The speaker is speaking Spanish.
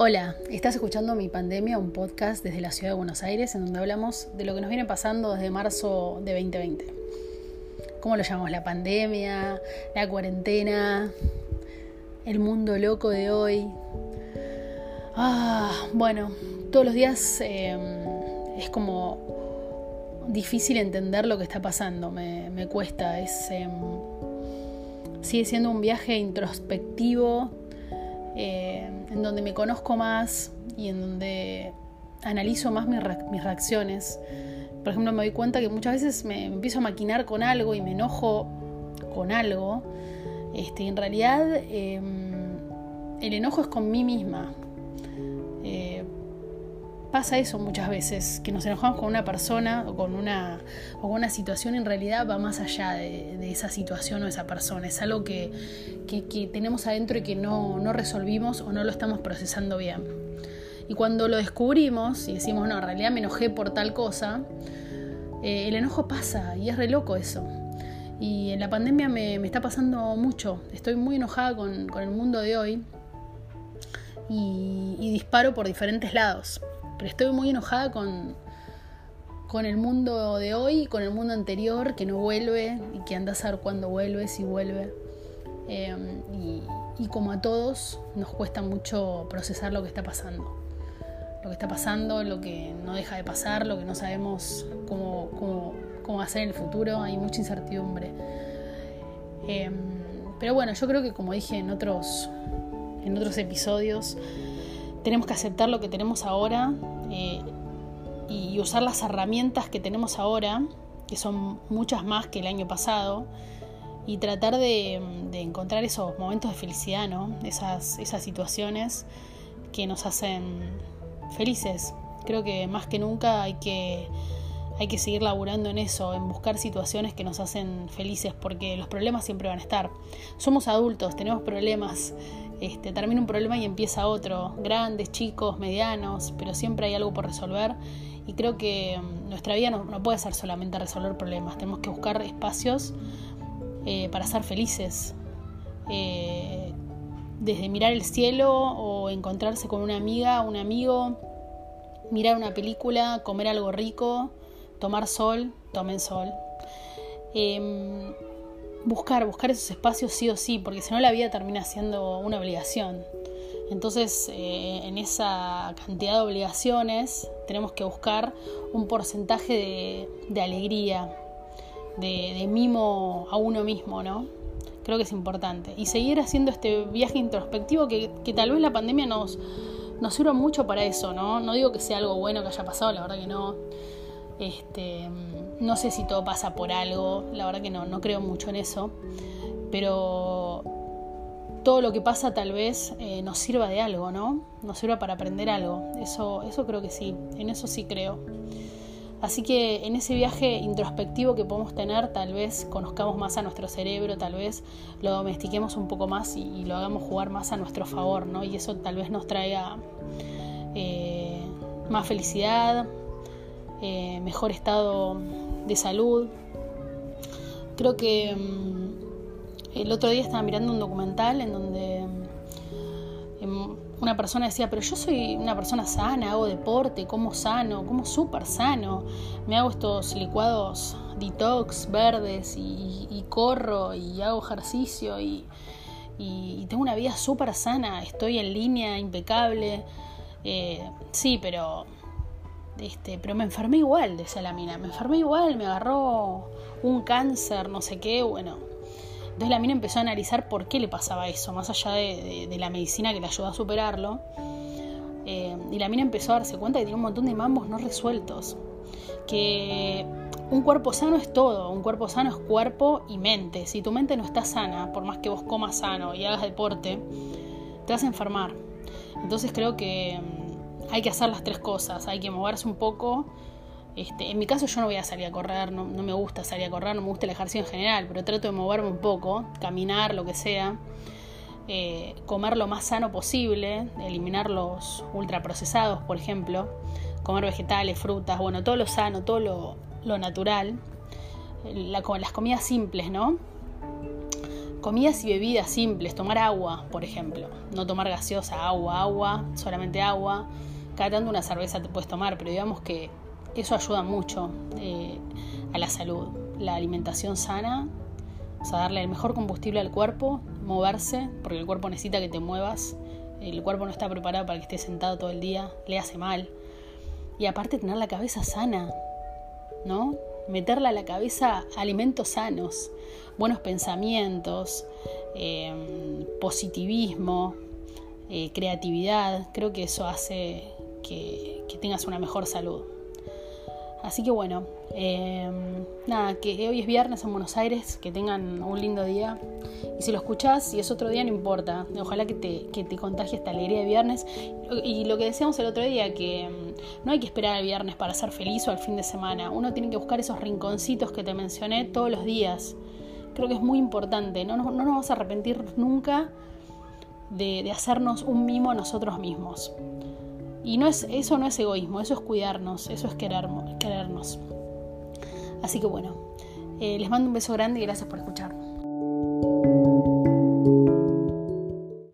Hola, estás escuchando Mi Pandemia, un podcast desde la ciudad de Buenos Aires en donde hablamos de lo que nos viene pasando desde marzo de 2020. ¿Cómo lo llamamos? La pandemia, la cuarentena, el mundo loco de hoy. Ah, bueno, todos los días em, es como difícil entender lo que está pasando, me, cuesta. Es, em, sigue siendo un viaje introspectivo eh, en donde me conozco más y en donde analizo más mis, reacciones. Por ejemplo, me doy cuenta que muchas veces me, empiezo a maquinar con algo y me enojo con algo. Este, en realidad, em, el enojo es con mí misma. Pasa eso muchas veces, que nos enojamos con una persona o con una, o una situación, en realidad va más allá de, esa situación o esa persona, es algo que, tenemos adentro y que no, resolvimos o no lo estamos procesando bien. Y cuando lo descubrimos y decimos, no, en realidad me enojé por tal cosa, eh, el enojo pasa y es re loco eso. Y en la pandemia me, está pasando mucho, estoy muy enojada con, el mundo de hoy y disparo por diferentes lados pero estoy muy enojada con, con el mundo de hoy, con el mundo anterior que no vuelve y que anda a saber cuándo vuelve, si vuelve. Em, y, como a todos nos cuesta mucho procesar lo que está pasando. Lo que está pasando, lo que no deja de pasar, lo que no sabemos cómo, cómo, cómo hacer en el futuro, hay mucha incertidumbre. Em, pero bueno, yo creo que como dije en otros, en otros episodios, tenemos que aceptar lo que tenemos ahora eh, y usar las herramientas que tenemos ahora, que son muchas más que el año pasado, y tratar de, encontrar esos momentos de felicidad, ¿no? esas, esas situaciones que nos hacen felices. Creo que más que nunca hay que, hay que seguir laburando en eso, en buscar situaciones que nos hacen felices, porque los problemas siempre van a estar. Somos adultos, tenemos problemas este, termina un problema y empieza otro, grandes, chicos, medianos, pero siempre hay algo por resolver. Y creo que mm, nuestra vida no, puede ser solamente resolver problemas, tenemos que buscar espacios eh, para ser felices, eh, desde mirar el cielo o encontrarse con una amiga, un amigo, mirar una película, comer algo rico, tomar sol, tomen sol. Em, buscar, buscar esos espacios sí o sí, porque si no la vida termina siendo una obligación. Entonces, eh, en esa cantidad de obligaciones tenemos que buscar un porcentaje de, alegría, de, mimo a uno mismo, ¿no? Creo que es importante. Y seguir haciendo este viaje introspectivo que, que tal vez la pandemia nos, nos sirva mucho para eso, ¿no? No digo que sea algo bueno que haya pasado, la verdad que no. Este, no sé si todo pasa por algo, la verdad que no, no creo mucho en eso, pero todo lo que pasa tal vez eh, nos sirva de algo, ¿no? Nos sirva para aprender algo, eso, eso creo que sí, en eso sí creo. Así que en ese viaje introspectivo que podemos tener, tal vez conozcamos más a nuestro cerebro, tal vez lo domestiquemos un poco más y, lo hagamos jugar más a nuestro favor, ¿no? Y eso tal vez nos traiga eh, más felicidad, eh, mejor estado de salud. Creo que mm, el otro día estaba mirando un documental en donde em, una persona decía, pero yo soy una persona sana, hago deporte, como sano, como súper sano, me hago estos licuados detox verdes y, corro y hago ejercicio y, tengo una vida súper sana, estoy en línea, impecable. Eh, sí, pero este, pero me enfermé igual, decía la mina, me enfermé igual, me agarró un cáncer, no sé qué, bueno. Entonces la mina empezó a analizar por qué le pasaba eso, más allá de, la medicina que le ayudó a superarlo. Eh, y la mina empezó a darse cuenta que tenía un montón de mambos no resueltos. Que un cuerpo sano es todo, un cuerpo sano es cuerpo y mente. Si tu mente no está sana, por más que vos comas sano y hagas deporte, te vas a enfermar. Entonces creo que hay que hacer las tres cosas, hay que moverse un poco. Este, en mi caso yo no voy a salir a correr, no, me gusta salir a correr, no me gusta el ejercicio en general, pero trato de moverme un poco, caminar, lo que sea, eh, comer lo más sano posible, eliminar los ultraprocesados, por ejemplo, comer vegetales, frutas, bueno, todo lo sano, todo lo, natural, las comidas simples, ¿no? comidas y bebidas simples, tomar agua, por ejemplo. No tomar gaseosa, agua, agua, solamente agua. Cada tanto una cerveza te puedes tomar, pero digamos que eso ayuda mucho eh, a la salud. La alimentación sana, o sea, darle el mejor combustible al cuerpo, moverse, porque el cuerpo necesita que te muevas. El cuerpo no está preparado para que estés sentado todo el día, le hace mal. Y aparte tener la cabeza sana, ¿no? Meterle a la cabeza alimentos sanos, buenos pensamientos, eh, positivismo, eh, creatividad. Creo que eso hace que tengas una mejor salud. Así que bueno, em, nada, que hoy es viernes en Buenos Aires, que tengan un lindo día. Y si lo escuchás, si es otro día, no importa. Ojalá que te, que te contagie esta alegría de viernes. Y lo que decíamos el otro día, que em, no hay que esperar al viernes para ser feliz o al fin de semana. Uno tiene que buscar esos rinconcitos que te mencioné todos los días. Creo que es muy importante. No, no, nos vamos a arrepentir nunca de hacernos un mimo a nosotros mismos. Y no es, eso no es egoísmo, eso es cuidarnos, eso es querernos. Así que bueno, eh, les mando un beso grande y gracias por escuchar.